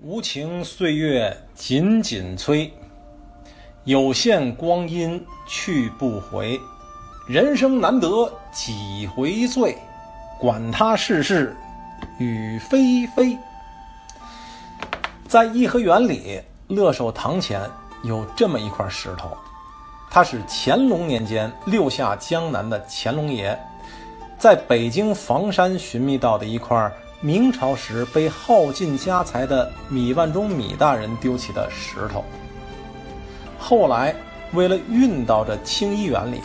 无情岁月紧紧催，有限光阴去不回。人生难得几回醉，管他世事雨霏霏。在颐和园里，乐寿堂前有这么一块石头，它是乾隆年间六下江南的乾隆爷在北京房山寻觅到的一块明朝时被耗尽家财的米万中米大人丢弃的石头。后来为了运到这清漪园里，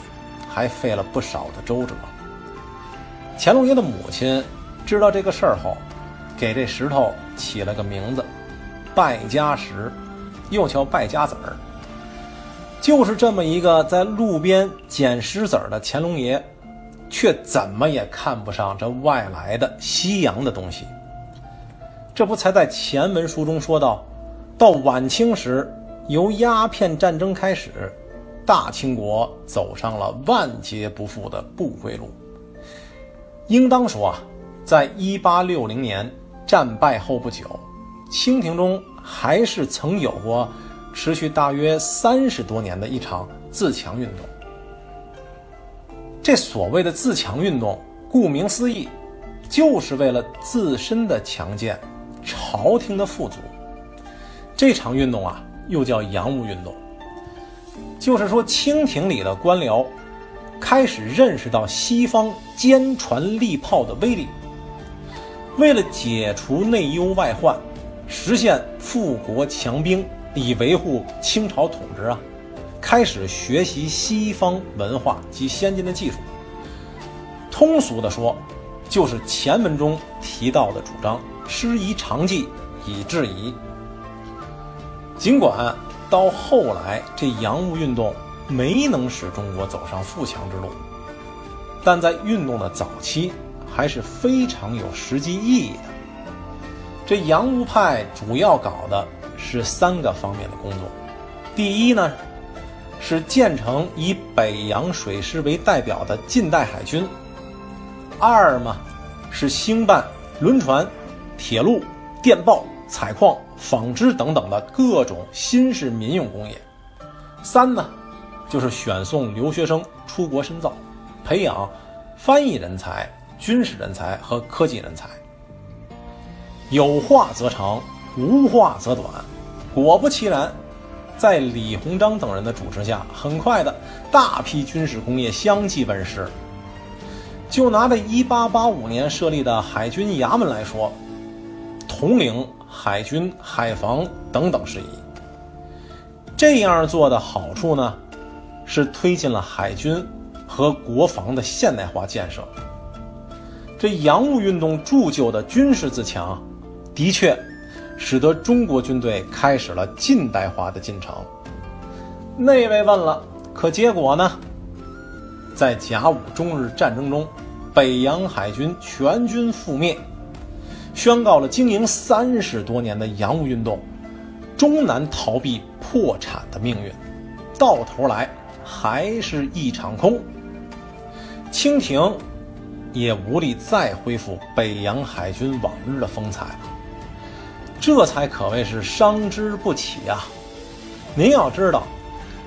还费了不少的周折。乾隆爷的母亲知道这个事儿后，给这石头起了个名字——败家石，又叫败家子儿。就是这么一个在路边捡石子儿的乾隆爷，却怎么也看不上这外来的西洋的东西。这不才在前文书中说到，到晚清时，由鸦片战争开始。大清国走上了万劫不复的不归路。应当说啊，在一八六零年战败后不久，清廷中还是曾有过持续大约三十多年的一场自强运动。这所谓的自强运动，顾名思义，就是为了自身的强健，朝廷的富足。这场运动啊，又叫洋务运动。就是说，清廷里的官僚开始认识到西方坚船利炮的威力，为了解除内忧外患，实现富国强兵，以维护清朝统治啊，开始学习西方文化及先进的技术。通俗的说，就是前文中提到的主张“师夷长技以制夷”。尽管。到后来，这洋务运动没能使中国走上富强之路，但在运动的早期还是非常有实际意义的。这洋务派主要搞的是三个方面的工作：第一呢，是建成以北洋水师为代表的近代海军；二嘛，是兴办轮船、铁路、电报。采矿、纺织等等的各种新式民用工业。三呢，就是选送留学生出国深造，培养翻译人才、军事人才和科技人才。有话则长，无话则短。果不其然，在李鸿章等人的主持下，很快的大批军事工业相继问世。就拿这1885年设立的海军衙门来说，统领。海军、海防等等事宜，这样做的好处呢，是推进了海军和国防的现代化建设。这洋务运动铸就的军事自强，的确使得中国军队开始了近代化的进程。那位问了，可结果呢？在甲午中日战争中，北洋海军全军覆灭。宣告了经营三十多年的洋务运动终难逃避破产的命运，到头来还是一场空。清廷也无力再恢复北洋海军往日的风采，这才可谓是伤之不起啊！您要知道，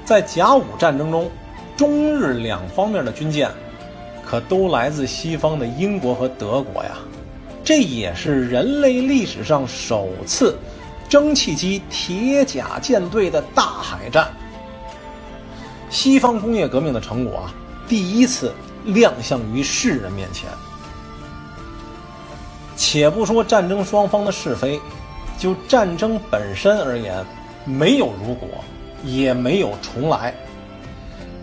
在甲午战争中，中日两方面的军舰可都来自西方的英国和德国呀。这也是人类历史上首次蒸汽机铁甲舰队的大海战。西方工业革命的成果啊，第一次亮相于世人面前。且不说战争双方的是非，就战争本身而言，没有如果，也没有重来。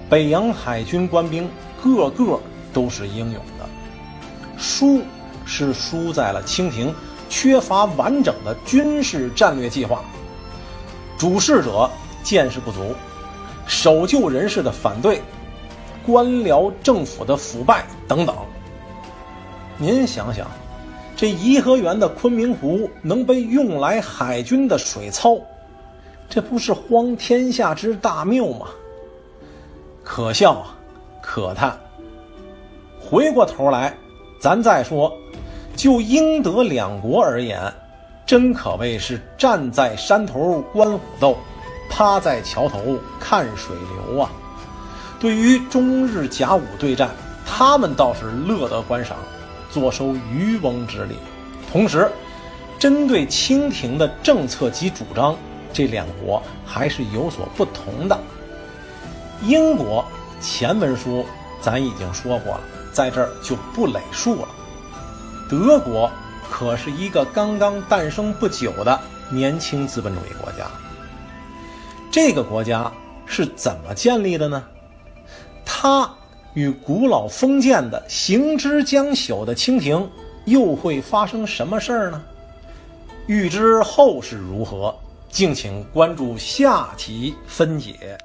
北洋海军官兵个个都是英勇的，输。是输在了清廷缺乏完整的军事战略计划，主事者见识不足，守旧人士的反对，官僚政府的腐败等等。您想想，这颐和园的昆明湖能被用来海军的水操，这不是荒天下之大谬吗？可笑啊，可叹。回过头来，咱再说。就英德两国而言，真可谓是站在山头观虎斗，趴在桥头看水流啊！对于中日甲午对战，他们倒是乐得观赏，坐收渔翁之利。同时，针对清廷的政策及主张，这两国还是有所不同的。英国前文书咱已经说过了，在这儿就不累述了。德国可是一个刚刚诞生不久的年轻资本主义国家。这个国家是怎么建立的呢？它与古老封建的行之将朽的清廷又会发生什么事儿呢？欲知后事如何，敬请关注下集分解。